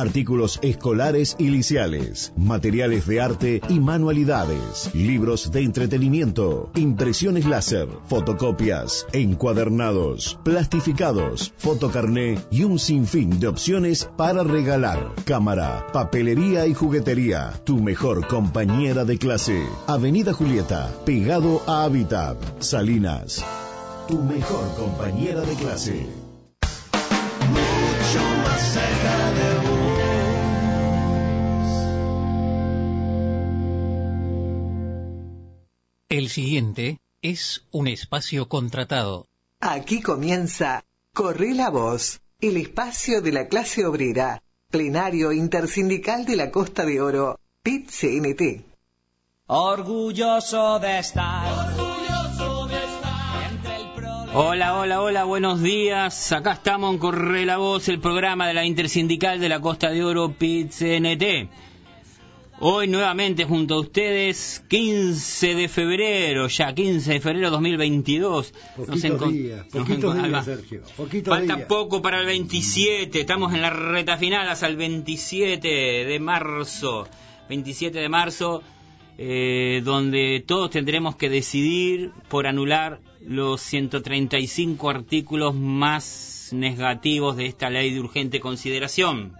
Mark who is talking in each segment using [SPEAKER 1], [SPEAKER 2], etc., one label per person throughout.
[SPEAKER 1] artículos escolares y liciales, materiales de arte y manualidades, libros de entretenimiento, impresiones láser, fotocopias, encuadernados, plastificados, fotocarné y un sinfín de opciones para regalar. Cámara, papelería y juguetería. Tu mejor compañera de clase. Avenida Julieta, pegado a Habitat. Salinas. Tu mejor compañera de clase.
[SPEAKER 2] El siguiente es un espacio contratado.
[SPEAKER 3] Aquí comienza Corre la Voz, el espacio de la clase obrera, plenario intersindical de la Costa de Oro, PIT-CNT.
[SPEAKER 4] Orgulloso de estar.
[SPEAKER 5] Hola, hola, hola, buenos días. Acá estamos en Corre la Voz, el programa de la Intersindical de la Costa de Oro, PIT-CNT. Hoy nuevamente junto a ustedes, 15 de febrero, ya 15 de febrero 2022.
[SPEAKER 6] Poquito días, poquito días, Sergio. Poquito
[SPEAKER 5] Falta poco para el 27, estamos en la reta final hasta el 27 de marzo. 27 de marzo, eh, donde todos tendremos que decidir por anular los 135 artículos más negativos de esta ley de urgente consideración.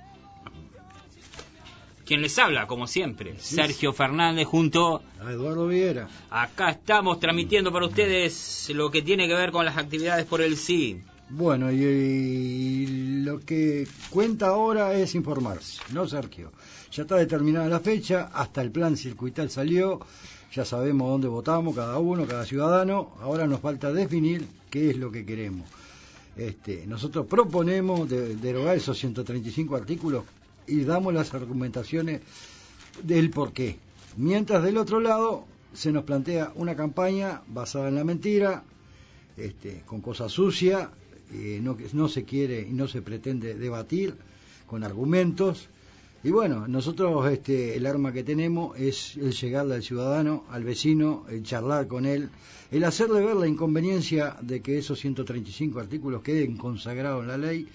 [SPEAKER 5] Quien les habla, como siempre, Sergio Fernández junto
[SPEAKER 6] A Eduardo Viera.
[SPEAKER 5] Acá estamos transmitiendo para ustedes lo que tiene que ver con las actividades por el sí.
[SPEAKER 6] Bueno, y, y lo que cuenta ahora es informarse, ¿no, Sergio? Ya está determinada la fecha, hasta el plan circuital salió, ya sabemos dónde votamos cada uno, cada ciudadano, ahora nos falta definir qué es lo que queremos. Este, nosotros proponemos de- derogar esos 135 artículos y damos las argumentaciones del por qué. Mientras del otro lado se nos plantea una campaña basada en la mentira, este, con cosas sucias, eh, no, no se quiere y no se pretende debatir con argumentos. Y bueno, nosotros este, el arma que tenemos es el llegarle al ciudadano, al vecino, el charlar con él, el hacerle ver la inconveniencia de que esos 135 artículos queden consagrados en la ley,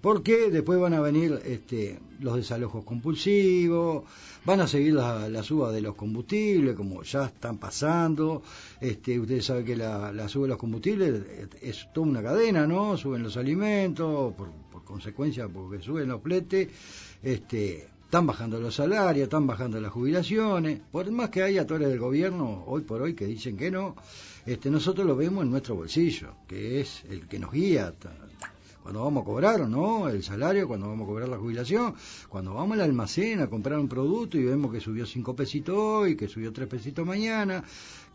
[SPEAKER 6] porque después van a venir este, los desalojos compulsivos, van a seguir la, la suba de los combustibles, como ya están pasando. Este, ustedes saben que la, la suba de los combustibles es toda una cadena, ¿no? Suben los alimentos, por, consecuencia, porque suben los fletes. Este, están bajando los salarios, están bajando las jubilaciones. Por más que haya actores del gobierno hoy por hoy que dicen que no, este, nosotros lo vemos en nuestro bolsillo, que es el que nos guía cuando vamos a cobrar, ¿no? El salario, cuando vamos a cobrar la jubilación, cuando vamos al almacén a comprar un producto y vemos que subió cinco pesitos hoy, que subió tres pesitos mañana,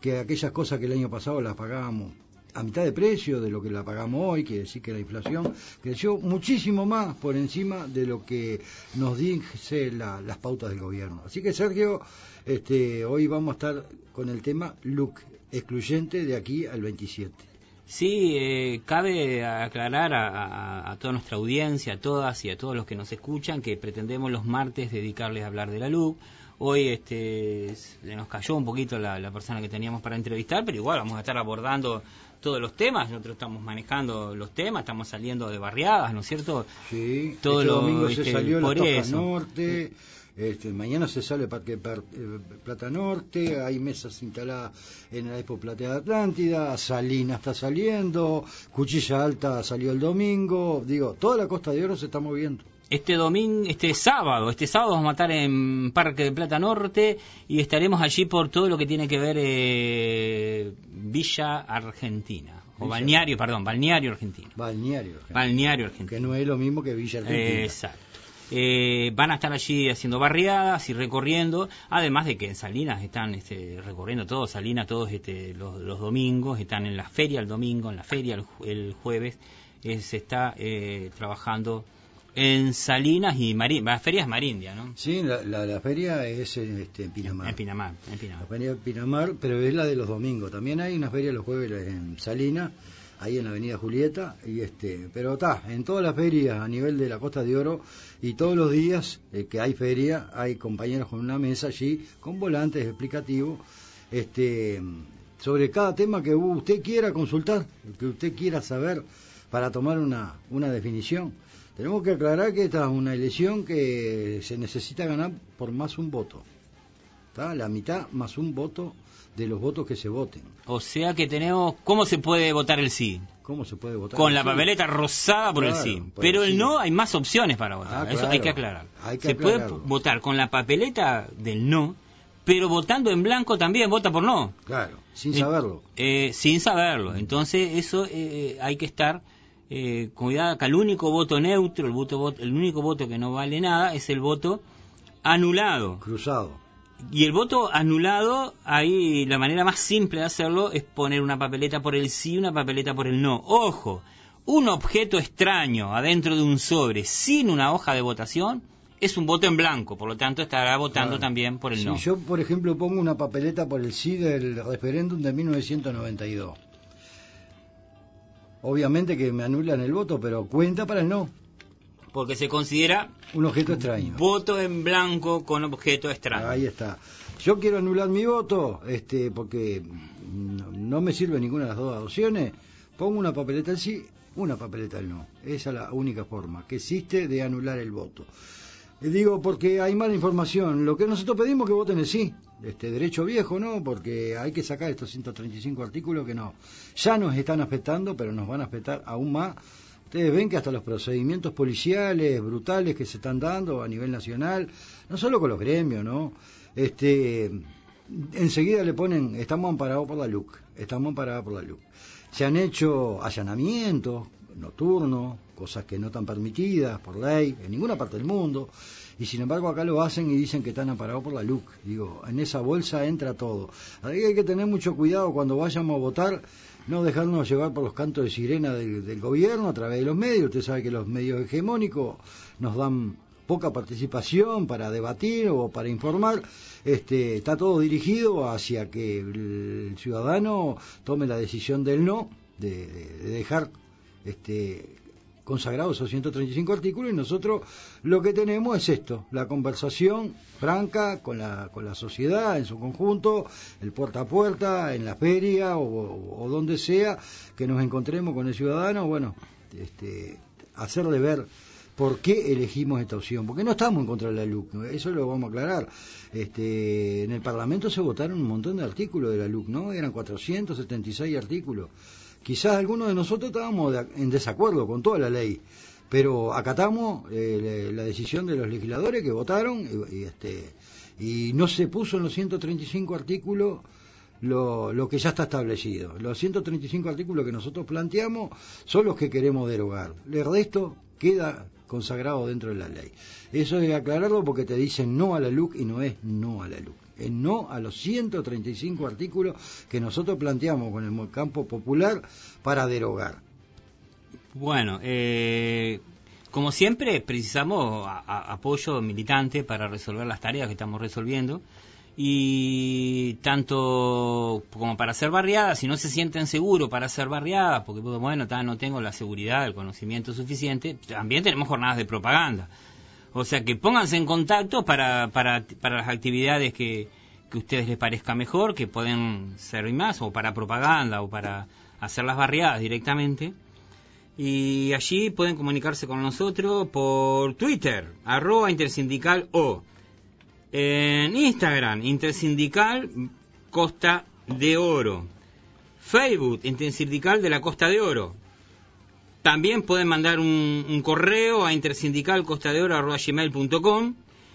[SPEAKER 6] que aquellas cosas que el año pasado las pagábamos a mitad de precio de lo que la pagamos hoy, quiere decir que la inflación creció muchísimo más por encima de lo que nos dice la- las pautas del gobierno. Así que Sergio, este, hoy vamos a estar con el tema look excluyente de aquí al 27.
[SPEAKER 5] Sí, eh, cabe aclarar a, a- a toda nuestra audiencia, a todas y a todos los que nos escuchan, que pretendemos los martes dedicarles a hablar de la LUC. Hoy este, se nos cayó un poquito la, la persona que teníamos para entrevistar, pero igual vamos a estar abordando todos los temas. Nosotros estamos manejando los temas, estamos saliendo de barriadas, ¿no es cierto?
[SPEAKER 6] Sí,
[SPEAKER 5] Todo
[SPEAKER 6] este
[SPEAKER 5] lo-
[SPEAKER 6] domingo se salió la. Norte, este, mañana se sale Parque Par- eh, Plata Norte, hay mesas instaladas en la Expo Platea Atlántida, Salina está saliendo, Cuchilla Alta salió el domingo, digo, toda la Costa de Oro se está moviendo.
[SPEAKER 5] Este domingo, este sábado, este sábado vamos a estar en Parque de Plata Norte y estaremos allí por todo lo que tiene que ver eh, Villa Argentina. O
[SPEAKER 6] Villa-
[SPEAKER 5] balneario, perdón, balneario argentino.
[SPEAKER 6] Balneario.
[SPEAKER 5] Balneario argentino.
[SPEAKER 6] Que no es lo mismo que Villa Argentina.
[SPEAKER 5] Exacto. Eh, van a estar allí haciendo barriadas y recorriendo, además de que en Salinas están este, recorriendo todo, Salinas todos este, los, los domingos, están en la feria el domingo, en la feria el, ju- el jueves, eh, se está eh, trabajando en Salinas y Marín, la feria es Marindia, ¿no?
[SPEAKER 6] Sí, la, la, la feria es en, este, en Pinamar.
[SPEAKER 5] En Pinamar, en
[SPEAKER 6] La
[SPEAKER 5] Pinamar.
[SPEAKER 6] feria de Pinamar, pero es la de los domingos. También hay una feria los jueves en Salinas, ahí en la Avenida Julieta, y este, pero está, en todas las ferias a nivel de la Costa de Oro y todos los días eh, que hay feria, hay compañeros con una mesa allí con volantes explicativos, este, sobre cada tema que usted quiera consultar, que usted quiera saber para tomar una, una definición. Tenemos que aclarar que esta es una elección que se necesita ganar por más un voto. ¿Está? La mitad más un voto de los votos que se voten.
[SPEAKER 5] O sea que tenemos, ¿cómo se puede votar el sí?
[SPEAKER 6] ¿Cómo se puede votar?
[SPEAKER 5] Con
[SPEAKER 6] el
[SPEAKER 5] la
[SPEAKER 6] sí?
[SPEAKER 5] papeleta rosada por el sí.
[SPEAKER 6] por
[SPEAKER 5] Pero
[SPEAKER 6] el sí.
[SPEAKER 5] no hay más opciones para votar.
[SPEAKER 6] Ah,
[SPEAKER 5] Eso
[SPEAKER 6] claro.
[SPEAKER 5] hay que aclarar.
[SPEAKER 6] Hay que
[SPEAKER 5] se puede votar con la papeleta del no, pero votando en blanco también vota por no.
[SPEAKER 6] Claro, sin
[SPEAKER 5] Eh,
[SPEAKER 6] saberlo.
[SPEAKER 5] Eh, sin saberlo. Entonces, eso eh, hay que estar eh, cuidado que el único voto neutro, el, voto- el único voto que no vale nada es el voto anulado.
[SPEAKER 6] Cruzado.
[SPEAKER 5] Y el voto anulado, ahí la manera más simple de hacerlo es poner una papeleta por el sí y una papeleta por el no. Ojo, un objeto extraño adentro de un sobre sin una hoja de votación es un voto en blanco, por lo tanto estará votando
[SPEAKER 6] Claro.
[SPEAKER 5] también por el
[SPEAKER 6] si
[SPEAKER 5] no.
[SPEAKER 6] yo, por ejemplo, pongo una papeleta por el sí del referéndum de 1992, obviamente que me anulan el voto, pero cuenta para el no.
[SPEAKER 5] Porque se considera
[SPEAKER 6] Un objeto extraño.
[SPEAKER 5] voto en blanco con objeto extraño.
[SPEAKER 6] Ahí está. Yo quiero anular mi voto, este, porque no, no me sirve ninguna de las dos opciones. Pongo una papeleta el sí, una papeleta el no. Esa es la única forma que existe de anular el voto. Digo, porque hay mala información. Lo que nosotros pedimos es que voten el sí. Este derecho viejo, ¿no? Porque hay que sacar estos 135 artículos que no. Ya nos están afectando, pero nos van a afectar aún más. Ustedes ven que hasta los procedimientos policiales brutales que se están dando a nivel nacional, no solo con los gremios, ¿no? Este, enseguida le ponen, estamos amparados por la LUC, estamos amparados por la LUC. Se han hecho allanamientos nocturnos, cosas que no están permitidas por ley en ninguna parte del mundo, y sin embargo acá lo hacen y dicen que están amparados por la LUC. Digo, en esa bolsa entra todo. Ahí hay que tener mucho cuidado cuando vayamos a votar, no dejarnos llevar por los cantos de sirena del, gobierno a través de los medios. Usted sabe que los medios hegemónicos nos dan poca participación para debatir o para informar, este, está todo dirigido hacia que el ciudadano tome la decisión del no, de, de- de dejar este, consagrados esos 135 artículos y nosotros lo que tenemos es esto, la conversación franca con la, con la sociedad en su conjunto, el puerta a puerta, en la feria o, donde sea que nos encontremos con el ciudadano, bueno, este, hacerle ver por qué elegimos esta opción, porque no estamos en contra de la LUC, eso lo vamos a aclarar. Este, en el Parlamento se votaron un montón de artículos de la LUC, ¿no? Eran 476 artículos. Quizás algunos de nosotros estábamos en desacuerdo con toda la ley, pero acatamos eh, la decisión de los legisladores que votaron y, este, no se puso en los 135 artículos lo, que ya está establecido. Los 135 artículos que nosotros planteamos son los que queremos derogar. El resto queda consagrado dentro de la ley. Eso que aclararlo porque te dicen no a la LUC y no es no a la LUC. Es no a los 135 artículos que nosotros planteamos con el campo popular para derogar.
[SPEAKER 5] Bueno, eh, como siempre, precisamos apoyo militante para resolver las tareas que estamos resolviendo. Y tanto como para hacer barriadas, si no se sienten seguros para hacer barriadas, porque bueno, no tengo la seguridad, el conocimiento suficiente, también tenemos jornadas de propaganda. O sea que pónganse en contacto para, para, para las actividades que, que ustedes les parezca mejor, que pueden servir más, o para propaganda, o para hacer las barriadas directamente. Y allí pueden comunicarse con nosotros por Twitter, arroba intersindical o en Instagram, intersindical Costa de Oro, Facebook, intersindical de la Costa de Oro. También pueden mandar un, un correo a intersindicalcostadeoro.gmail.com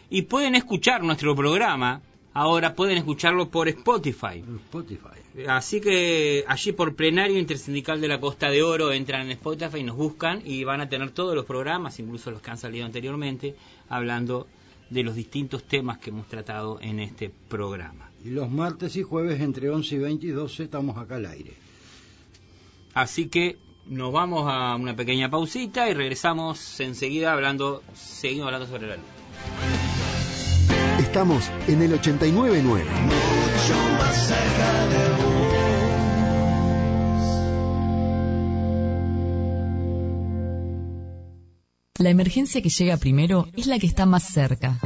[SPEAKER 5] y pueden escuchar nuestro programa. Ahora pueden escucharlo por Spotify.
[SPEAKER 6] Spotify.
[SPEAKER 5] Así que allí por plenario intersindical de la Costa de Oro entran en Spotify y nos buscan y van a tener todos los programas, incluso los que han salido anteriormente, hablando de los distintos temas que hemos tratado en este programa.
[SPEAKER 6] Y los martes y jueves entre 11 y 20 y 12 estamos acá al aire.
[SPEAKER 5] Así que nos vamos a una pequeña pausita y regresamos enseguida hablando, seguimos hablando sobre la luz.
[SPEAKER 1] Estamos en el 899.
[SPEAKER 7] mucho más cerca de vos.
[SPEAKER 4] La emergencia que llega primero es la que está más cerca.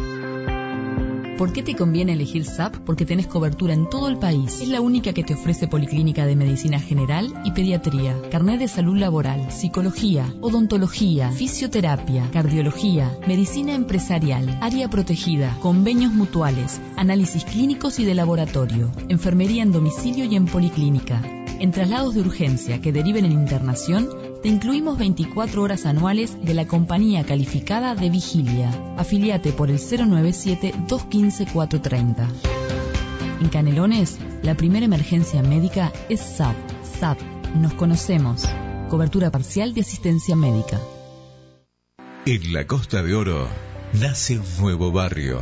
[SPEAKER 4] ¿Por qué te conviene elegir SAP? Porque tenés cobertura en todo el país. Es la única que te ofrece Policlínica de Medicina General y Pediatría, carnet de salud laboral, psicología, odontología, fisioterapia, cardiología, medicina empresarial, área protegida, convenios mutuales, análisis clínicos y de laboratorio, enfermería en domicilio y en policlínica. En traslados de urgencia que deriven en internación, te incluimos 24 horas anuales de la compañía calificada de Vigilia. Afiliate por el 097-215-430. En Canelones, la primera emergencia médica es SAP. SAP. Nos conocemos. Cobertura parcial de asistencia médica.
[SPEAKER 8] En la Costa de Oro nace un nuevo barrio.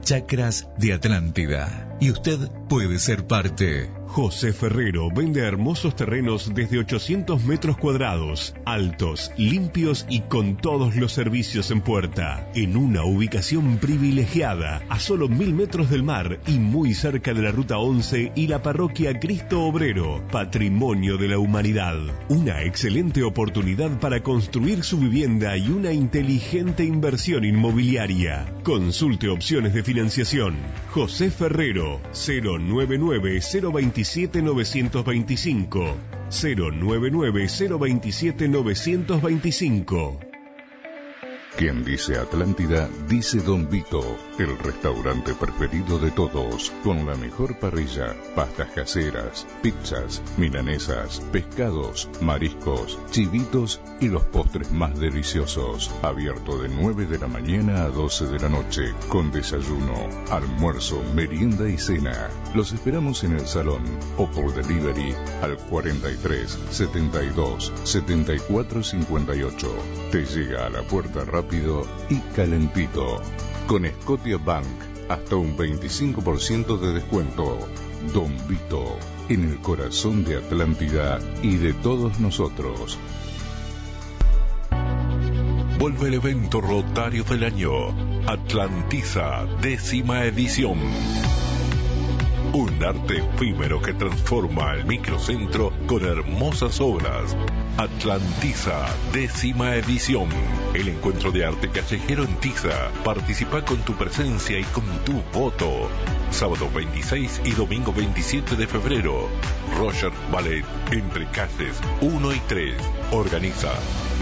[SPEAKER 8] Chacras de Atlántida. Y usted puede ser parte.
[SPEAKER 1] José Ferrero vende hermosos terrenos desde 800 metros cuadrados, altos, limpios y con todos los servicios en puerta, en una ubicación privilegiada, a solo mil metros del mar y muy cerca de la Ruta 11 y la parroquia Cristo Obrero, patrimonio de la humanidad. Una excelente oportunidad para construir su vivienda y una inteligente inversión inmobiliaria. Consulte opciones de financiación. José Ferrero, 099 027 925 099 027 925
[SPEAKER 9] Quien dice Atlántida, dice Don Vito, el restaurante preferido de todos, con la mejor parrilla, pastas caseras, pizzas, milanesas, pescados, mariscos, chivitos y los postres más deliciosos. Abierto de 9 de la mañana a 12 de la noche, con desayuno, almuerzo, merienda y cena. Los esperamos en el salón o por delivery al 43 72 74 58. Te llega a la puerta rápido y calentito. Con Scotia Bank, hasta un 25% de descuento. Don Vito, en el corazón de Atlántida y de todos nosotros.
[SPEAKER 8] Vuelve el evento Rotario del Año. Atlantiza, décima edición. Un arte efímero que transforma el microcentro con hermosas obras. Atlantiza, décima edición. El encuentro de arte callejero en Tiza. Participa con tu presencia y con tu voto. Sábado 26 y domingo 27 de febrero. Roger Ballet, entre calles 1 y 3. Organiza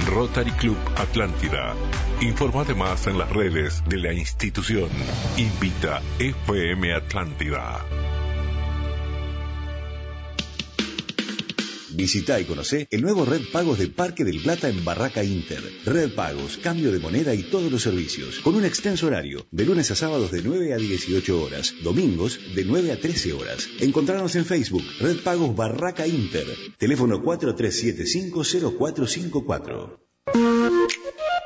[SPEAKER 8] Rotary Club Atlántida. Informate más en las redes de la institución. Invita FM Atlántida.
[SPEAKER 1] Visita y conoce el nuevo Red Pagos de Parque del Plata en Barraca Inter. Red Pagos, cambio de moneda y todos los servicios, con un extenso horario, de lunes a sábados de 9 a 18 horas, domingos de 9 a 13 horas. Encontrarnos en Facebook, Red Pagos Barraca Inter, teléfono 43750454.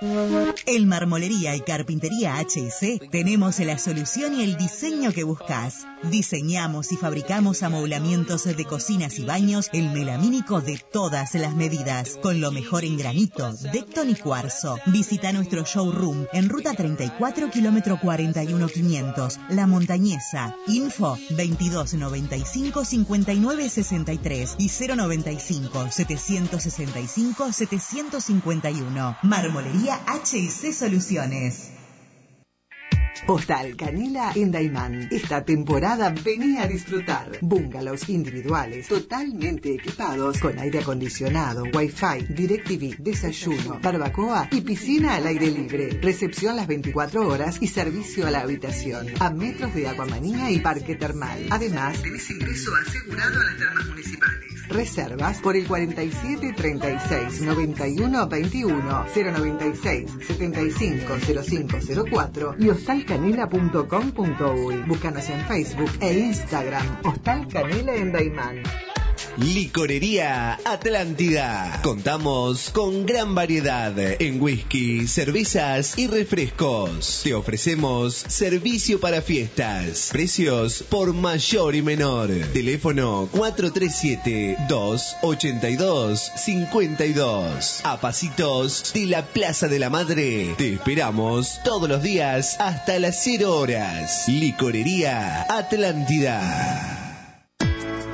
[SPEAKER 10] En Marmolería y Carpintería HC tenemos la solución y el diseño que buscas. Diseñamos y fabricamos amoblamientos de cocinas y baños, el melamínico de todas las medidas, con lo mejor en granito, decton y cuarzo. Visita nuestro showroom en ruta 34, kilómetro 41500, La Montañesa. Info 2295 5963 y 095 765 751. Marmolería HC Soluciones.
[SPEAKER 3] Postal Canela en Daimán. Esta temporada venía a disfrutar. Bungalows individuales, totalmente equipados, con aire acondicionado, wifi, DirecTV, desayuno, barbacoa y piscina al aire libre. Recepción las 24 horas y servicio a la habitación. A metros de Aguamanía y Parque Termal. Además, tenés ingreso asegurado a las termas municipales. Reservas por el 47 36 91 21 096 75 05 04 y hostalcanela.com.uy. Búscanos en Facebook e Instagram. Hostal Canela en Daimán.
[SPEAKER 11] Licorería Atlántida. Contamos con gran variedad en whisky, cervezas y refrescos. Te ofrecemos servicio para fiestas. Precios por mayor y menor. Teléfono 437-282-52. A pasitos de la Plaza de la Madre. Te esperamos todos los días hasta las 0 horas. Licorería Atlántida.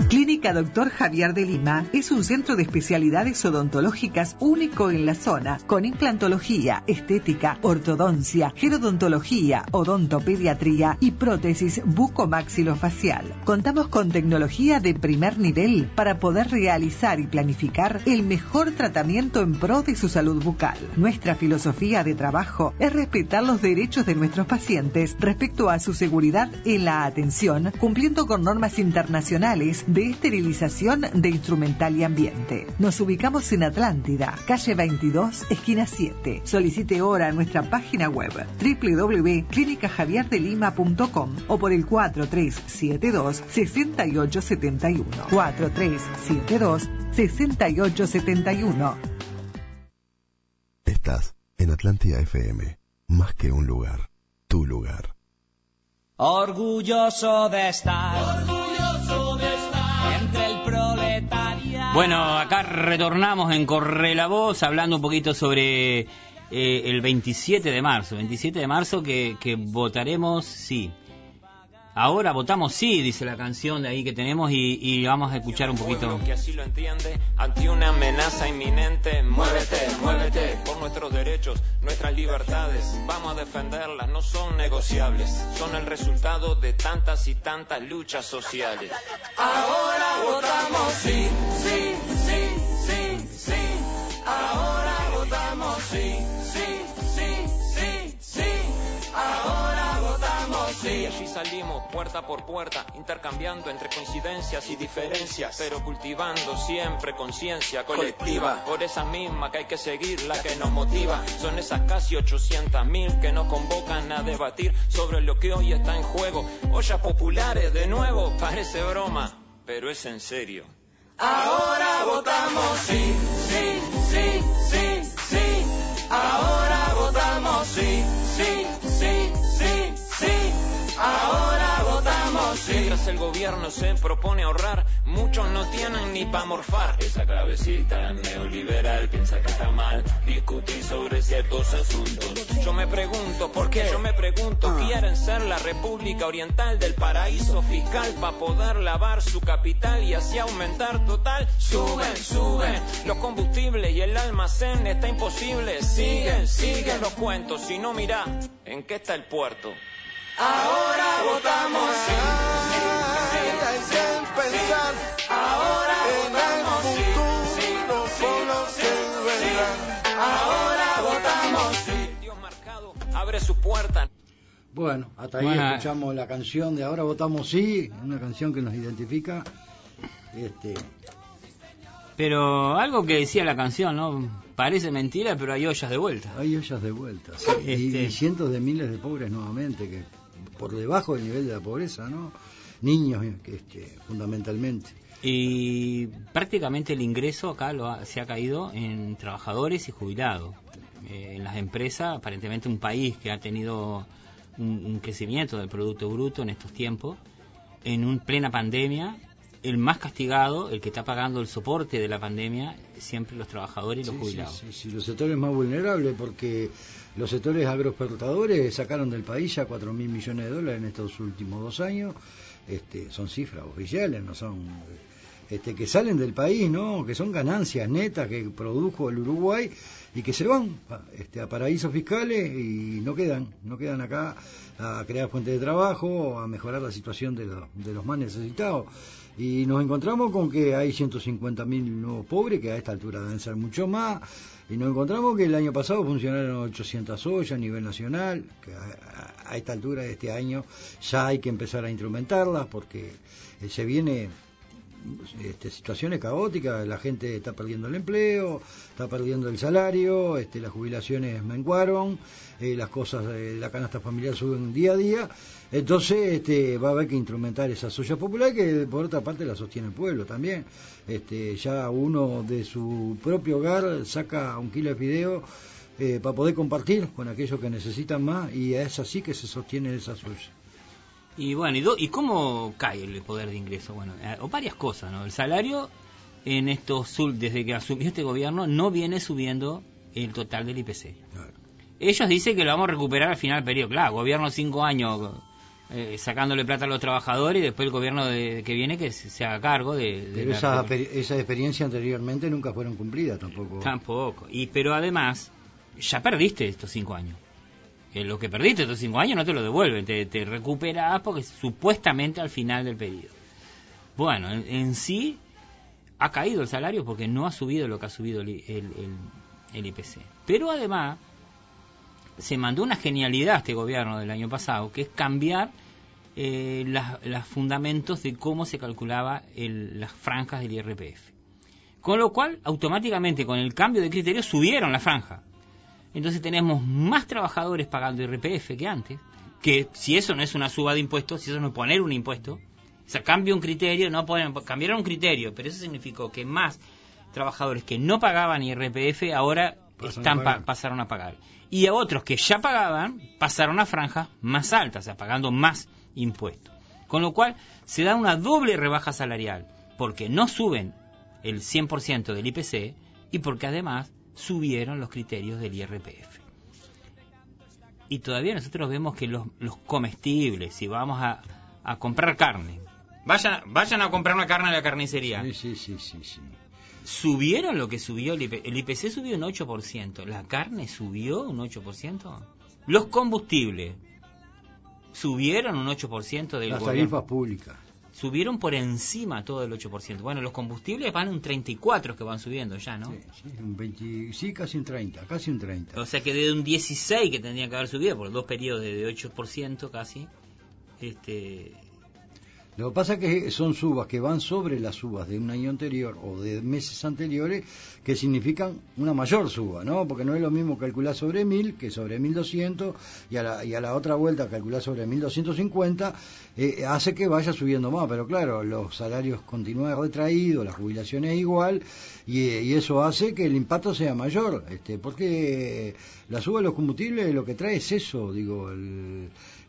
[SPEAKER 3] Clínica Doctor Javier de Lima es un centro de especialidades odontológicas único en la zona, con implantología, estética, ortodoncia, gerodontología, odontopediatría y prótesis bucomaxilofacial. Contamos con tecnología de primer nivel para poder realizar y planificar el mejor tratamiento en pro de su salud bucal. Nuestra filosofía de trabajo es respetar los derechos de nuestros pacientes respecto a su seguridad en la atención, cumpliendo con normas internacionales esterilización de instrumental y ambiente. Nos ubicamos en Atlántida, calle 22, esquina 7. Solicite ahora nuestra página web www.clinicajavierdelima.com o por el 4372 6871. 4372 6871.
[SPEAKER 1] Estás en Atlántida FM, más que un lugar, tu lugar.
[SPEAKER 7] Orgulloso de estar. Orgulloso
[SPEAKER 5] Bueno, acá retornamos en Corre la Voz hablando un poquito sobre eh, el 27 de marzo. 27 de marzo que, que votaremos sí. Ahora votamos sí, dice la canción de ahí que tenemos y, y vamos a escuchar un poquito.
[SPEAKER 12] que así lo entiende ante una amenaza inminente. Muévete, muévete por nuestros derechos, nuestras libertades. Vamos a defenderlas, no son negociables. Son el resultado de tantas y tantas luchas sociales.
[SPEAKER 7] Ahora votamos sí, sí,
[SPEAKER 12] allí salimos puerta por puerta, intercambiando entre coincidencias y diferencias, pero cultivando siempre conciencia colectiva. Por esa misma que hay que seguir, la que nos motiva. Son esas casi 800 mil que nos convocan a debatir sobre lo que hoy está en juego. Ollas populares, de nuevo, parece broma, pero es en serio.
[SPEAKER 7] Ahora votamos sí, sí, sí, sí, sí. Ahora votamos sí. Ahora votamos sí.
[SPEAKER 12] Mientras el gobierno se propone ahorrar, muchos no tienen ni pa' morfar. Esa cabecita neoliberal piensa que está mal discutir sobre ciertos asuntos. Yo me pregunto, ¿por qué? Yo me pregunto, ¿quieren ser la República Oriental del paraíso fiscal para poder lavar su capital y así aumentar total? Suben, suben los combustibles y el almacén está imposible. Siguen, siguen los cuentos, si no mira, ¿en qué está el puerto?
[SPEAKER 7] Ahora votamos sí, sí, sí. Ahora votamos sí, sí, sí. Ahora votamos sí.
[SPEAKER 12] Dios marcado abre su puerta.
[SPEAKER 6] Bueno, hasta ahí
[SPEAKER 5] Bueno.
[SPEAKER 6] escuchamos la canción de Ahora Votamos Sí, una canción que nos identifica. Este,
[SPEAKER 5] Pero algo que decía la canción, ¿no? Parece mentira, pero hay ollas de vuelta.
[SPEAKER 6] hay ollas de vuelta. sí, y-
[SPEAKER 5] Este-
[SPEAKER 6] y, cientos de miles de pobres nuevamente, que por debajo del nivel de la pobreza, ¿no? Niños, que, este, fundamentalmente.
[SPEAKER 5] Y prácticamente el ingreso acá lo ha- se ha caído en trabajadores y jubilados. Eh, en las empresas, aparentemente un país que ha tenido un, un crecimiento del Producto Bruto en estos tiempos, en un plena pandemia, el más castigado, el que está pagando el soporte de la pandemia, siempre los trabajadores y los
[SPEAKER 6] Sí,
[SPEAKER 5] jubilados.
[SPEAKER 6] Sí, sí, sí, los sectores más vulnerables, porque los sectores agroexportadores sacaron del país ya 4 mil millones de dólares en estos últimos dos años. Este, son cifras oficiales, no son. Este, que salen del país, ¿no? Que son ganancias netas que produjo el Uruguay y que se van este, a paraísos fiscales y no quedan, no quedan acá a crear fuentes de trabajo, a mejorar la situación de, los- de los más necesitados. Y nos encontramos con que hay 150.000 nuevos pobres, que a esta altura deben ser mucho más. Y nos encontramos que el año pasado funcionaron 800 ollas a nivel nacional, que a, a- esta altura de este año ya hay que empezar a instrumentarlas porque eh, se viene este, situaciones caóticas, la gente está perdiendo el empleo, está perdiendo el salario, este, las jubilaciones menguaron, eh, las cosas la canasta familiar suben día a día, entonces este, va a haber que instrumentar esas ollas populares que por otra parte la sostiene el pueblo también. Ya uno de su propio hogar saca un kilo de fideo eh, para poder compartir con aquellos que necesitan más y es así que se sostiene esa olla.
[SPEAKER 5] Y bueno, ¿y, do- ¿y cómo cae el poder de ingreso? Bueno, eh, o varias cosas, ¿no? El salario en estos desde que asumió este gobierno no viene subiendo el total del IPC. Ellos dicen que lo vamos a recuperar al final del periodo. Claro, gobierno cinco años eh, sacándole plata a los trabajadores y después el gobierno de- que viene que se, se haga cargo de, de
[SPEAKER 6] Pero esas esa experiencia anteriormente nunca fueron cumplidas tampoco.
[SPEAKER 5] Tampoco. Y, pero además, ya perdiste estos cinco años. Lo que perdiste estos cinco años no te lo devuelven, te, te recuperás porque supuestamente al final del periodo. Bueno, en, sí ha caído el salario porque no ha subido lo que ha subido el, el- el- IPC. Pero además se mandó una genialidad este gobierno del año pasado, que es cambiar eh, los fundamentos de cómo se calculaba el- las franjas del IRPF. Con lo cual, automáticamente, con el cambio de criterio, subieron la franja. Entonces tenemos más trabajadores pagando IRPF que antes, que si eso no es una suba de impuestos, si eso no es poner un impuesto, o sea, cambia un criterio, no ponen, cambiaron un criterio, pero eso significó que más trabajadores que no pagaban IRPF ahora
[SPEAKER 6] a
[SPEAKER 5] están pa- pasaron a pagar. Y a otros que ya pagaban pasaron a franjas más altas, o sea, pagando más impuestos. Con lo cual se da una doble rebaja salarial, porque no suben el 100% del IPC y porque además subieron los criterios del IRPF. Y todavía nosotros vemos que los, los comestibles, si vamos a, a comprar carne, vayan, vayan a comprar una carne a la carnicería.
[SPEAKER 6] Sí, sí, sí.
[SPEAKER 5] ¿Subieron lo que subió el IPC? El IPC subió un 8%. ¿La carne subió un 8%? Los combustibles subieron un 8% del
[SPEAKER 6] Las
[SPEAKER 5] gobierno.
[SPEAKER 6] tarifas públicas.
[SPEAKER 5] Subieron por encima todo el 8%. Bueno, los combustibles van un 34 que van subiendo ya, ¿no?
[SPEAKER 6] Sí, un 20, sí, casi un 30, casi un 30.
[SPEAKER 5] O sea que de un 16 que tendrían que haber subido por dos periodos de, de 8% casi, este,
[SPEAKER 6] Lo que pasa es que son subas que van sobre las subas de un año anterior o de meses anteriores que significan una mayor suba, ¿no? Porque no es lo mismo calcular sobre 1000 que sobre 1200 y a la, y a la otra vuelta calcular sobre 1250 eh, hace que vaya subiendo más, pero claro, los salarios continúan retraídos, las jubilaciones igual y, eh, y eso hace que el impacto sea mayor, este, porque la suba de los combustibles lo que trae es eso, digo,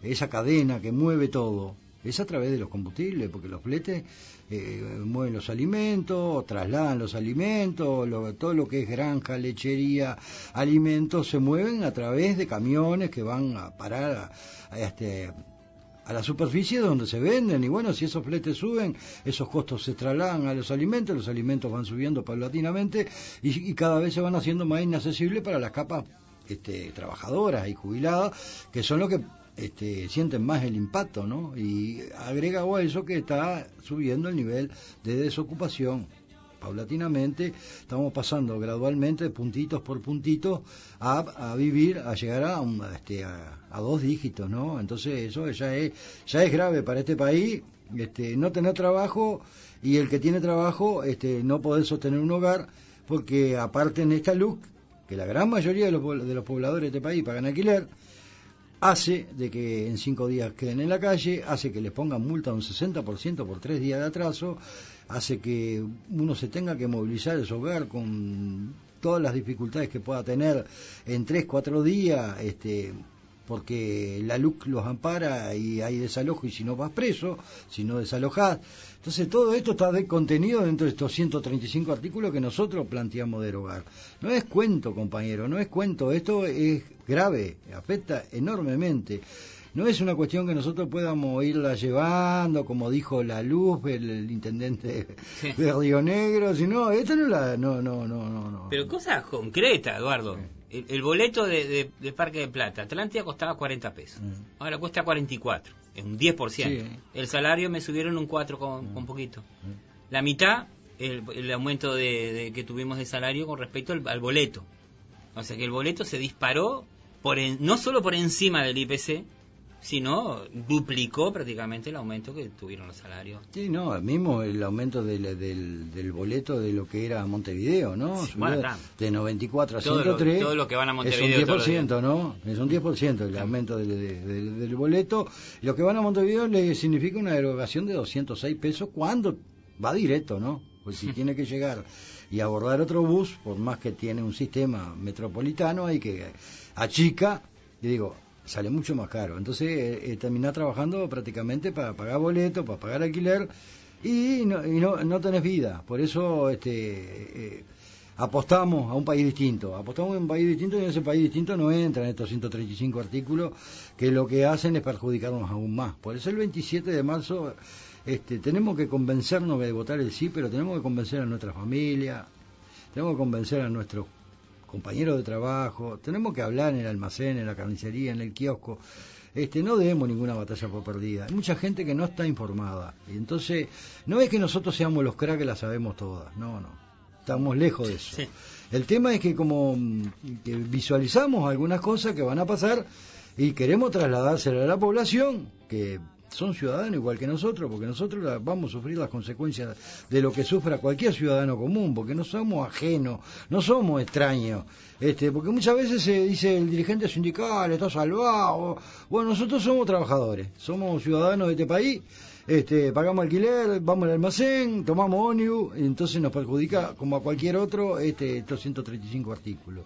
[SPEAKER 6] esa cadena que mueve todo es a través de los combustibles, porque los fletes eh, mueven los alimentos, trasladan los alimentos, lo- todo lo que es granja, lechería, alimentos, se mueven a través de camiones que van a parar a, este, a la superficie donde se venden. Y bueno, si esos fletes suben, esos costos se trasladan a los alimentos, los alimentos van subiendo paulatinamente y, y cada vez se van haciendo más inaccesibles para las capas este, trabajadoras y jubiladas, que son los que este, sienten más el impacto, ¿no? Y agrega a eso que está subiendo el nivel de desocupación. Paulatinamente estamos pasando gradualmente, puntitos por puntitos, a, vivir, a llegar a, un- este, a, dos dígitos, ¿no? Entonces eso ya es, ya es grave para este país, este, no tener trabajo y el que tiene trabajo este, no poder sostener un hogar, porque aparte en esta luz, que la gran mayoría de los, de los pobladores de este país pagan alquiler, hace de que en cinco días queden en la calle, hace que les pongan multa un 60% por tres días de atraso, hace que uno se tenga que movilizar de su hogar con todas las dificultades que pueda tener en tres, cuatro días, este, porque la LUC los ampara y hay desalojo y si no vas preso, si no desalojás. Entonces todo esto está de contenido dentro de estos 135 artículos que nosotros planteamos derogar. No es cuento, compañero, no es cuento, esto es grave, afecta enormemente. No es una cuestión que nosotros podamos irla llevando, como dijo la luz, el, el intendente de Río Negro, sino, esto no la, no, no, no, no, no.
[SPEAKER 5] Pero cosas concretas, Eduardo. El, el boleto de, de- de Parque de Plata, Atlántida costaba 40 pesos. Ahora cuesta 44, es un 10%.
[SPEAKER 6] Sí.
[SPEAKER 5] El salario me subieron un 4 con, con poquito. La mitad, el, el aumento de, de- que tuvimos de salario con respecto al, al boleto. O sea que el boleto se disparó por en- no solo por encima del IPC, sino duplicó prácticamente el aumento que tuvieron los salarios.
[SPEAKER 6] Sí, no, mismo el aumento del, del, del boleto de lo que era Montevideo, ¿no?
[SPEAKER 5] Sí, bueno,
[SPEAKER 6] de-
[SPEAKER 5] claro.
[SPEAKER 6] de 94 a
[SPEAKER 5] Todo lo-
[SPEAKER 6] 103.
[SPEAKER 5] todo lo que van a
[SPEAKER 6] Es
[SPEAKER 5] Montevideo los
[SPEAKER 6] un 10%, ¿no? Es un 10% el aumento del, del- del boleto. Lo que van a Montevideo le significa una derogación de 206 pesos cuando va directo, ¿no? Pues si tiene que llegar y abordar otro bus, por más que tiene un sistema metropolitano, hay que achica, y digo, sale mucho más caro. Entonces eh, eh, terminás trabajando prácticamente para pagar boleto, para pagar alquiler y no, y no, no tenés vida. Por eso este, eh, apostamos a un país distinto. Apostamos a un país distinto y en ese país distinto no entran estos 135 artículos que lo que hacen es perjudicarnos aún más. Por eso el 27 de marzo este, tenemos que convencernos de votar el sí, pero tenemos que convencer a nuestra familia, tenemos que convencer a nuestros compañeros de trabajo, tenemos que hablar en el almacén, en la carnicería, en el kiosco. Este, no demos ninguna batalla por perdida. Hay mucha gente que no está informada. Y entonces, no es que nosotros seamos los cracks que la sabemos todas. No, no. Estamos lejos de eso. El tema es que como mm, que visualizamos algunas cosas que van a pasar y queremos trasladárselo a la población, que son ciudadanos igual que nosotros, porque nosotros la- vamos a sufrir las consecuencias de lo que sufra cualquier ciudadano común, porque no somos ajenos, no somos extraños. Este, porque muchas veces se dice el dirigente sindical está salvado. Bueno, nosotros somos trabajadores, somos ciudadanos de este país, este, pagamos alquiler, vamos al almacén, tomamos ónibus, entonces nos perjudica como a cualquier otro este, estos 135 artículos.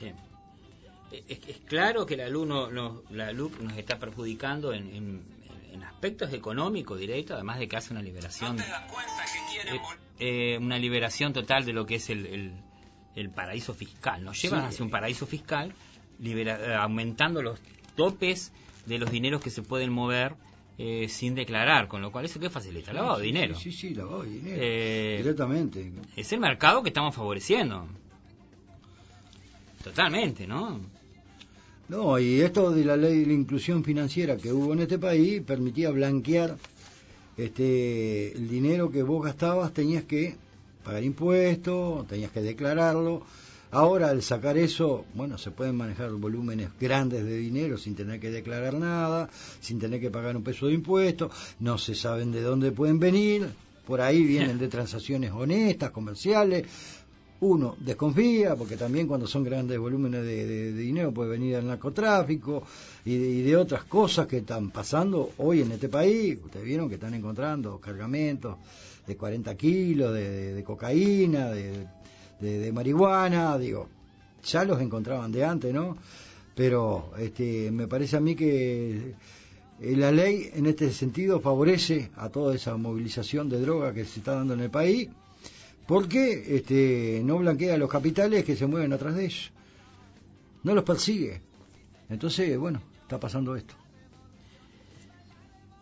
[SPEAKER 5] Sí. Es, claro que la luz, no, la luz nos está perjudicando en- en aspectos económicos directos, además de que hace una liberación. eh, eh, una liberación total de lo que es el, el- el paraíso fiscal. Nos llevan
[SPEAKER 6] Sí.
[SPEAKER 5] hacia un paraíso fiscal, libera- eh, aumentando los topes de los dineros que se pueden mover eh, sin declarar, con lo cual eso que facilita, lavado de
[SPEAKER 6] Sí,
[SPEAKER 5] dinero.
[SPEAKER 6] Sí, sí, lavado de dinero.
[SPEAKER 5] Eh,
[SPEAKER 6] Directamente.
[SPEAKER 5] Es el mercado que estamos favoreciendo. Totalmente, ¿no?
[SPEAKER 6] No, y esto de la ley de la inclusión financiera que hubo en este país permitía blanquear este el dinero que vos gastabas, tenías que pagar impuestos, tenías que declararlo. Ahora al sacar eso, bueno, se pueden manejar volúmenes grandes de dinero sin tener que declarar nada, sin tener que pagar un peso de impuestos, no se saben de dónde pueden venir, por ahí vienen de transacciones honestas, comerciales, uno desconfía, porque también cuando son grandes volúmenes de, dinero puede venir el narcotráfico y de, y de otras cosas que están pasando hoy en este país. Ustedes vieron que están encontrando cargamentos de 40 kilos de, cocaína, de marihuana, digo, ya los encontraban de antes, ¿no? Pero este, me parece a mí que eh, la ley en este sentido favorece a toda esa movilización de droga que se está dando en el país porque este, no blanquea los capitales que se mueven atrás de ellos. No los persigue. Entonces, bueno, está pasando esto.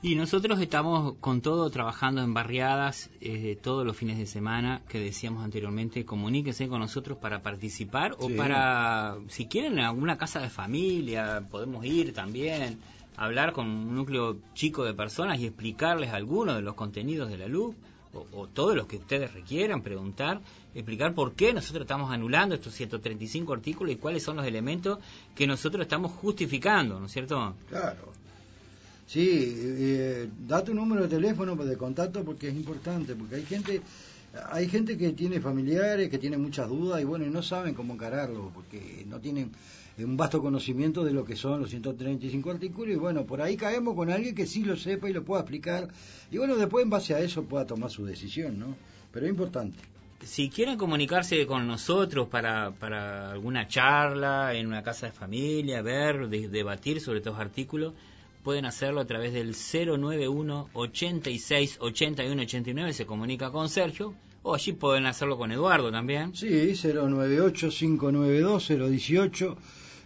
[SPEAKER 5] Y nosotros estamos con todo trabajando en barriadas eh, todos los fines de semana que decíamos anteriormente. Comuníquense con nosotros para participar o
[SPEAKER 6] Sí.
[SPEAKER 5] para, si quieren, en alguna casa de familia, podemos ir también, hablar con un núcleo chico de personas y explicarles algunos de los contenidos de la luz o, o todos los que ustedes requieran, preguntar, explicar por qué nosotros estamos anulando estos 135 artículos y cuáles son los elementos que nosotros estamos justificando, ¿no es cierto?
[SPEAKER 6] Claro. Sí, eh, da tu número de teléfono de contacto porque es importante, porque hay gente, hay gente que tiene familiares, que tiene muchas dudas y bueno, y no saben cómo encararlo, porque no tienen un vasto conocimiento de lo que son los 135 artículos y bueno, por ahí caemos con alguien que sí lo sepa y lo pueda explicar y bueno, después en base a eso pueda tomar su decisión, ¿no? Pero es importante.
[SPEAKER 5] si quieren comunicarse con nosotros para, para alguna charla en una casa de familia, ver, de- debatir sobre estos artículos, pueden hacerlo a través del 091 86 81 89, se comunica con Sergio, o allí pueden hacerlo con Eduardo también.
[SPEAKER 6] Sí, 098-592-018.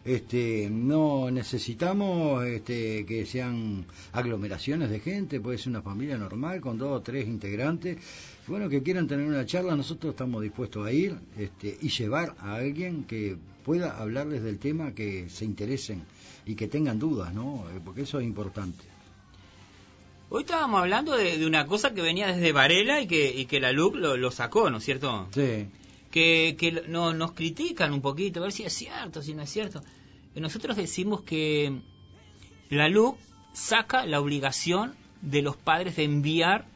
[SPEAKER 6] Este, no necesitamos este, que sean aglomeraciones de gente, puede ser una familia normal con dos o tres integrantes. Bueno, que quieran tener una charla, nosotros estamos dispuestos a ir este, y llevar a alguien que pueda hablarles del tema, que se interesen y que tengan dudas, ¿no? Eh, Porque eso es importante.
[SPEAKER 5] Hoy estábamos hablando de, de una cosa que venía desde Varela y que, y que la LUC lo, lo sacó, ¿no es cierto?
[SPEAKER 6] Sí.
[SPEAKER 5] que, que no, nos critican un poquito, a ver si es cierto, si no es cierto. Nosotros decimos que la LUC saca la obligación de los padres de enviar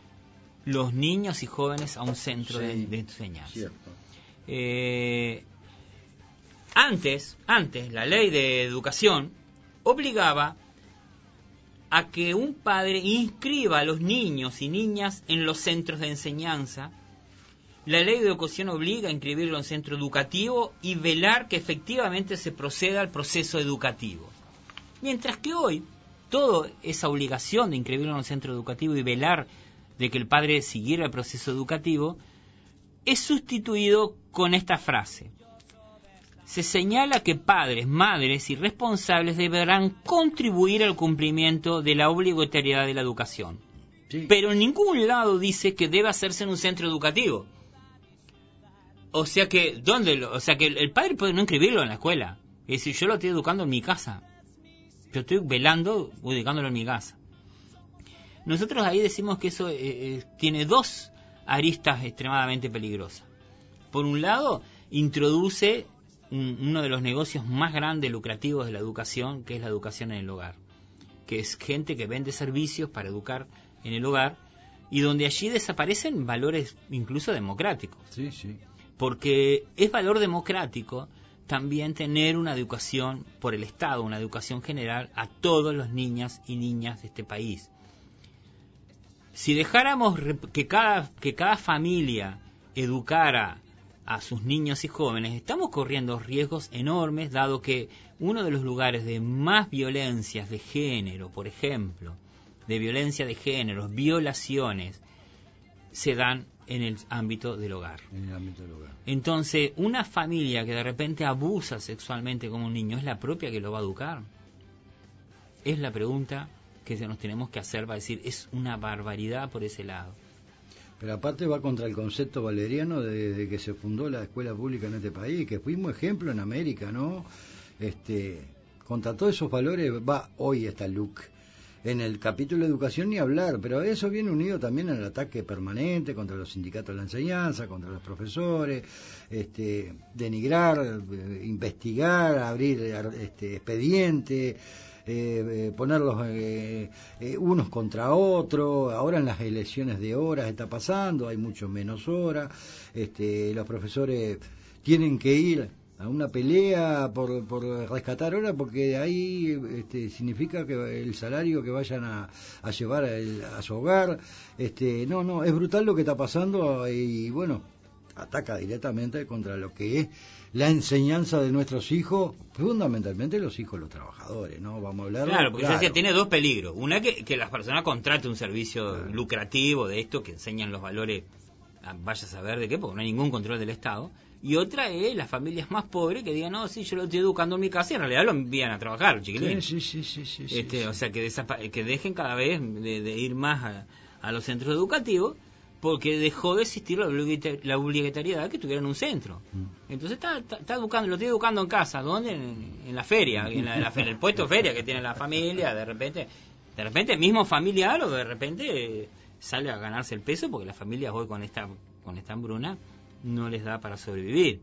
[SPEAKER 5] los niños y jóvenes a un centro de,
[SPEAKER 6] Sí,
[SPEAKER 5] de enseñanza. Eh, antes, antes, la ley de educación obligaba a que un padre inscriba a los niños y niñas en los centros de enseñanza. La ley de educación obliga a inscribirlo en centro educativo y velar que efectivamente se proceda al proceso educativo. Mientras que hoy, toda esa obligación de inscribirlo en un centro educativo y velar de que el padre siguiera el proceso educativo, es sustituido con esta frase. Se señala que padres, madres y responsables deberán contribuir al cumplimiento de la obligatoriedad de la educación. Pero en ningún lado dice que debe hacerse en un centro educativo. O sea que, ¿dónde? Lo, o sea que el padre puede no inscribirlo en la escuela. Es decir, yo lo estoy educando en mi casa. Yo estoy velando educándolo en mi casa. Nosotros ahí decimos que eso eh, eh, tiene dos aristas extremadamente peligrosas. Por un lado, introduce uno de los negocios más grandes lucrativos de la educación, que es la educación en el hogar, que es gente que vende servicios para educar en el hogar y donde allí desaparecen valores incluso democráticos.
[SPEAKER 6] Sí, sí.
[SPEAKER 5] Porque es valor democrático también tener una educación por el Estado, una educación general a todos los niñas y niñas de este país. Si dejáramos que cada, que cada familia educara a sus niños y jóvenes, estamos corriendo riesgos enormes, dado que uno de los lugares de más violencias de género, por ejemplo, de violencia de género, violaciones, se dan en el ámbito del hogar.
[SPEAKER 6] En el ámbito del hogar.
[SPEAKER 5] Entonces, una familia que de repente abusa sexualmente como un niño, ¿es la propia que lo va a educar? Es la pregunta que nos tenemos que hacer para decir, es una barbaridad por ese lado.
[SPEAKER 6] Pero aparte va contra el concepto valeriano desde que se fundó la escuela pública en este país, que fuimos ejemplo en América, ¿no? Este, contra todos esos valores va hoy esta LUC en el capítulo de educación ni hablar, pero eso viene unido también al ataque permanente contra los sindicatos de la enseñanza, contra los profesores, este, denigrar, eh, investigar, abrir este, expediente. Eh, eh, ponerlos unos contra otros, ahora en las elecciones de horas está pasando, hay mucho menos horas, este, los profesores tienen que ir a una pelea por, por rescatar horas porque ahí este, significa que el salario que vayan a, a llevar a, su hogar este no no es brutal lo que está pasando y bueno ataca directamente contra lo que es la enseñanza de nuestros hijos, fundamentalmente los hijos de los trabajadores, ¿no? Vamos a hablar.
[SPEAKER 5] Claro, porque decía, tiene dos peligros. Una, que, que las personas contraten un servicio lucrativo de esto, que enseñan los valores, vaya a saber de qué, porque no hay ningún control del Estado y otra es las familias más pobres que digan, no, sí, yo lo estoy educando en mi casa y en realidad lo envían a trabajar, chiquilines.
[SPEAKER 6] Sí, sí, sí, sí,
[SPEAKER 5] este, O sea, que, que dejen cada vez de, ir más a, los centros educativos porque dejó de existir la, obligatoriedad que tuvieran un centro. Mm. Entonces está, está, educando, lo estoy educando en casa, ¿dónde? En, la feria, en, la, el puesto feria que tiene la familia, de repente, de repente mismo familiar o de repente sale a ganarse el peso porque la familia hoy con esta, con esta hambruna no les da para sobrevivir.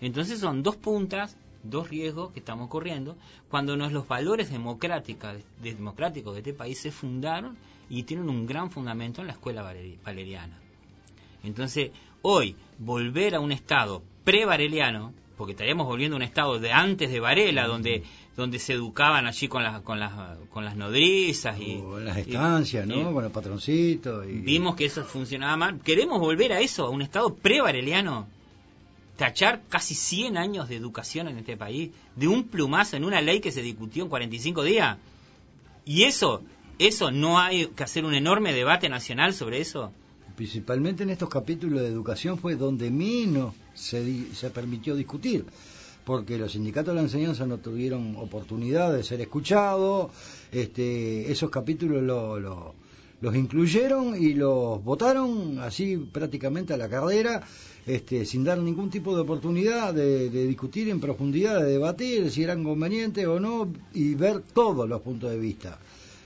[SPEAKER 5] Entonces son dos puntas, dos riesgos que estamos corriendo cuando los valores democráticos, de este país se fundaron y tienen un gran fundamento en la escuela valeriana. Entonces, hoy, volver a un Estado pre-vareliano, porque estaríamos volviendo a un Estado de antes de Varela, donde donde se educaban allí con las con las con las nodrizas y
[SPEAKER 6] en las estancias, ¿no? con los patroncitos. Y...
[SPEAKER 5] Vimos que eso funcionaba mal. Queremos volver a eso, a un estado pre-vareliano. Tachar casi 100 años de educación en este país de un plumazo en una ley que se discutió en 45 días. Y eso, eso no hay que hacer un enorme debate nacional sobre eso.
[SPEAKER 6] Principalmente en estos capítulos de educación fue donde menos se, se permitió discutir porque los sindicatos de la enseñanza no tuvieron oportunidad de ser escuchados, este, esos capítulos los incluyeron y los votaron así prácticamente a la carrera, este, sin dar ningún tipo de oportunidad de, discutir en profundidad, de debatir si eran convenientes o no y ver todos los puntos de vista,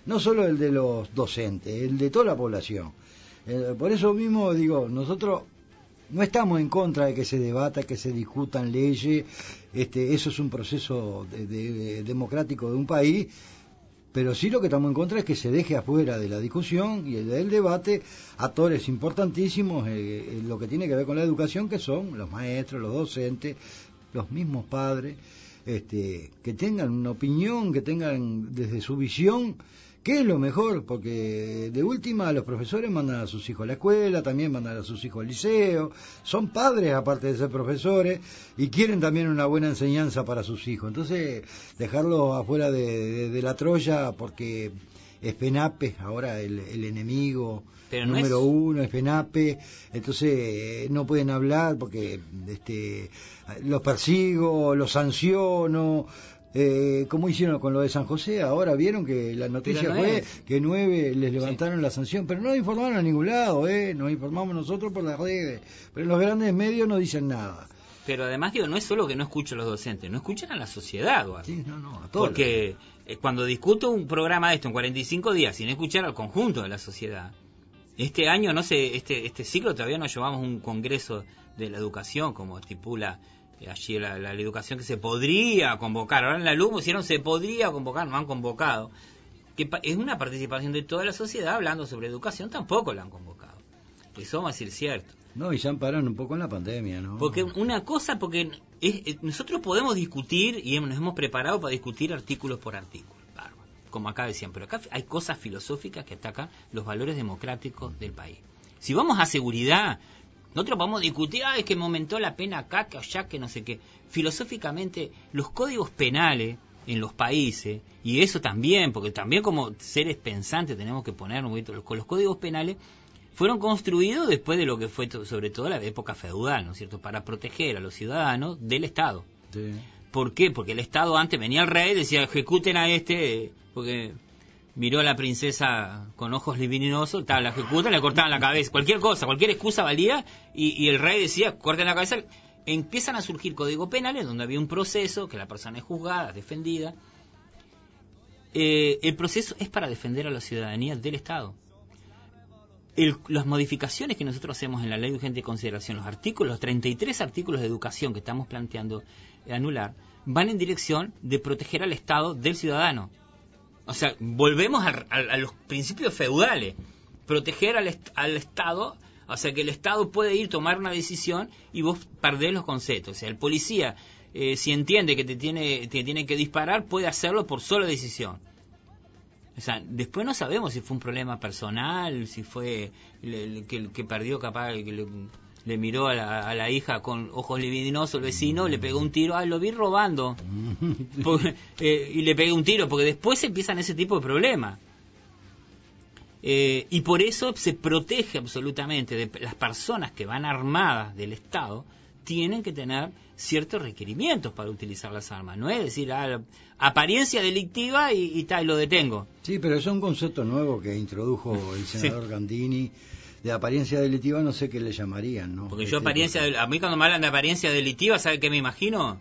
[SPEAKER 6] no solo el de los docentes, el de toda la población. Eh, por eso mismo digo, nosotros no estamos en contra de que se debata, que se discutan leyes, este, eso es un proceso democrático de un país, pero sí lo que estamos en contra es que se deje afuera de la discusión y del debate actores importantísimos eh, en lo que tiene que ver con la educación, que son los maestros, los docentes, los mismos padres, este, que tengan una opinión, que tengan desde su visión ¿Qué es lo mejor? Porque de última los profesores mandan a sus hijos a la escuela, también mandan a sus hijos al liceo, son padres aparte de ser profesores y quieren también una buena enseñanza para sus hijos. Entonces, dejarlos afuera de, la Troya porque FENAPE, ahora el, el enemigo
[SPEAKER 5] Pero no
[SPEAKER 6] número
[SPEAKER 5] es-
[SPEAKER 6] uno, FENAPE, entonces eh, no pueden hablar porque este, los persigo, los sanciono. Eh, como hicieron con lo de San José, ahora vieron que la noticia
[SPEAKER 5] no
[SPEAKER 6] fue
[SPEAKER 5] es.
[SPEAKER 6] que nueve les levantaron la sanción, pero no informaron a ningún lado, ¿eh? nos informamos nosotros por las redes, pero los grandes medios no dicen nada.
[SPEAKER 5] Pero además, digo, no es solo que no escucho a los docentes, no escuchan a la sociedad.
[SPEAKER 6] Sí, no, no, a todos.
[SPEAKER 5] Porque eh, cuando discuto un programa de esto en 45 días sin escuchar al conjunto de la sociedad, este año, no sé, este, este ciclo todavía no llevamos un congreso de la educación, como estipula allí la, la- la educación que se podría convocar. Ahora en la LUM pusieron se podría convocar, no han convocado. Que es una participación de toda la sociedad hablando sobre educación, tampoco la han convocado. Eso vamos a decir cierto.
[SPEAKER 6] No, y ya pararon un poco en la pandemia, ¿no?
[SPEAKER 5] Porque una cosa, porque es- es- nosotros podemos discutir y nos hemos preparado para discutir artículos por artículo, bárbaro, como acá decían, pero acá hay cosas filosóficas que atacan los valores democráticos del país. Si vamos a seguridad, nosotros podemos discutir, ah, es que me aumentó la pena acá, que allá, que no sé qué. Filosóficamente, los códigos penales en los países, y eso también, porque también como seres pensantes tenemos que poner un poquito, los, códigos penales fueron construidos después de lo que fue sobre todo la época feudal, ¿no es cierto?, para proteger a los ciudadanos del Estado.
[SPEAKER 6] Sí.
[SPEAKER 5] ¿Por qué? Porque el Estado antes venía el rey, decía ejecuten a este, porque miró a la princesa con ojos libidinosos, tal, la ejecutan, le cortaban la cabeza, cualquier cosa, cualquier excusa valía, y, el rey decía, corten la cabeza. Empiezan a surgir códigos penales donde había un proceso, que la persona es juzgada, defendida. Eh, el proceso es para defender a la ciudadanía del Estado. El- las modificaciones que nosotros hacemos en la ley de urgente consideración, los artículos, los 33 artículos de educación que estamos planteando anular, van en dirección de proteger al Estado del ciudadano. O sea, volvemos a, los principios feudales. Proteger al, al Estado, o sea, que el Estado puede ir tomar una decisión y vos perdés los conceptos. O sea, el policía, eh, si entiende que te tiene, te tiene que disparar, puede hacerlo por sola decisión. O sea, después no sabemos si fue un problema personal, si fue le- que, que perdió capaz, que le, miró a la, a la hija con ojos libidinosos, el vecino, le pegó un tiro, ay, lo vi robando. Eh, y le pegué un tiro, porque después empiezan ese tipo de problemas. Eh, y por eso se protege absolutamente de las personas que van armadas del Estado, tienen que tener ciertos requerimientos para utilizar las armas. No es decir, ah, apariencia delictiva y, y tal, lo detengo.
[SPEAKER 6] Sí, pero es un concepto nuevo que introdujo el senador Gandini. De apariencia delictiva no sé qué le llamarían, ¿no?
[SPEAKER 5] Porque yo
[SPEAKER 6] Este,
[SPEAKER 5] apariencia, del- a mí cuando me hablan de apariencia delictiva, ¿sabe qué me imagino?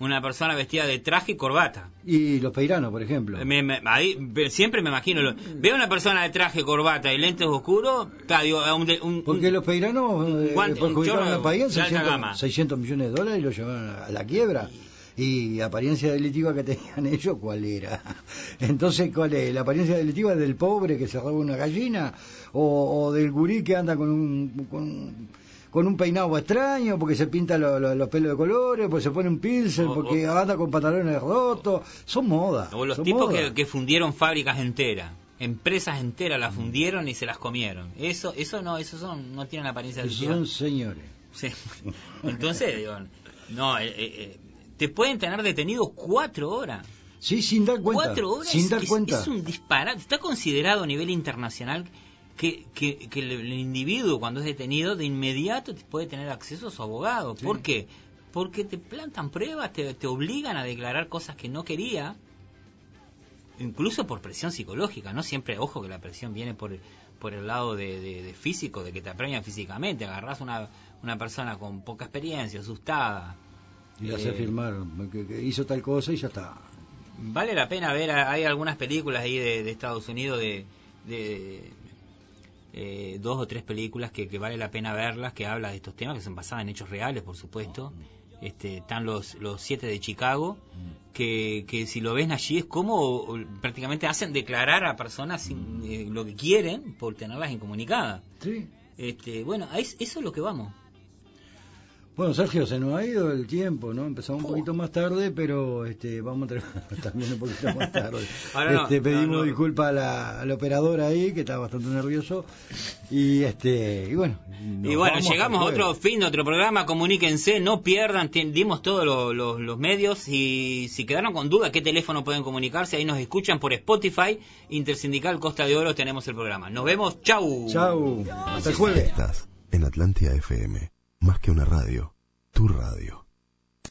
[SPEAKER 5] Una persona vestida de traje y corbata.
[SPEAKER 6] Y los peiranos, por ejemplo.
[SPEAKER 5] Me- me- ahí, siempre me imagino. lo- veo una persona de traje, corbata y lentes oscuros, digo, un de- un-
[SPEAKER 6] Porque los peiranos eh, perjudicaron al país en
[SPEAKER 5] de alta
[SPEAKER 6] 600,
[SPEAKER 5] gama.
[SPEAKER 6] 600 millones de dólares y lo llevaron a la quiebra. Y la apariencia delictiva que tenían ellos, ¿cuál era? Entonces, ¿cuál es? ¿La apariencia delictiva del pobre que se roba una gallina? ¿O, o del gurí que anda con un, con, con un peinado extraño porque se pinta lo- lo- los pelos de colores, porque se pone un pincel,
[SPEAKER 5] O-
[SPEAKER 6] porque
[SPEAKER 5] o-
[SPEAKER 6] anda con pantalones rotos? Son modas.
[SPEAKER 5] O los tipos que, que fundieron fábricas enteras. Empresas enteras las fundieron y se las comieron. Eso eso no, eso son, no tienen apariencia
[SPEAKER 6] Esos
[SPEAKER 5] delictiva.
[SPEAKER 6] son señores.
[SPEAKER 5] Sí. Entonces, digo, no, eh, eh, eh, te pueden tener detenido cuatro horas.
[SPEAKER 6] Sí, sin dar cuenta.
[SPEAKER 5] Cuatro horas
[SPEAKER 6] sin
[SPEAKER 5] es-
[SPEAKER 6] dar
[SPEAKER 5] es,
[SPEAKER 6] cuenta.
[SPEAKER 5] es un disparate. Está considerado a nivel internacional que, que, que el, el individuo cuando es detenido de inmediato te puede tener acceso a su abogado.
[SPEAKER 6] Sí.
[SPEAKER 5] ¿Por qué? Porque te plantan pruebas, te, te obligan a declarar cosas que no quería, incluso por presión psicológica. No siempre, ojo que la presión viene por, por el lado de, de- de físico, de que te apremian físicamente. Agarrás una, una persona con poca experiencia, asustada.
[SPEAKER 6] Y hace
[SPEAKER 5] eh,
[SPEAKER 6] firmar que, que hizo tal cosa y ya está.
[SPEAKER 5] Vale la pena ver, hay algunas películas ahí de, de Estados Unidos de, de, eh, dos o tres películas que, que vale la pena verlas, que habla de estos temas, que son basadas en hechos reales, por supuesto. Este, están los, los siete de Chicago, que, que si lo ven allí es como prácticamente hacen declarar a personas sin, eh, lo que quieren por tenerlas incomunicadas.
[SPEAKER 6] Sí.
[SPEAKER 5] Este, bueno, es- eso es lo que vamos.
[SPEAKER 6] Bueno, Sergio, se nos ha ido el tiempo, ¿no? Empezamos un poquito más tarde, pero este, vamos a terminar también un poquito más tarde.
[SPEAKER 5] No,
[SPEAKER 6] este, pedimos
[SPEAKER 5] no, no.
[SPEAKER 6] disculpas a la- al operador ahí, que está bastante nervioso. Y este y bueno.
[SPEAKER 5] Y bueno, llegamos a otro fin de otro programa, comuníquense, no pierdan, dimos todos lo- lo- los medios y si quedaron con duda qué teléfono pueden comunicarse, ahí nos escuchan por Spotify, Intersindical Costa de Oro, tenemos el programa. Nos vemos, chau.
[SPEAKER 6] Chau, hasta el jueves.
[SPEAKER 1] Estás en Atlántida FM, más que una radio, tu radio.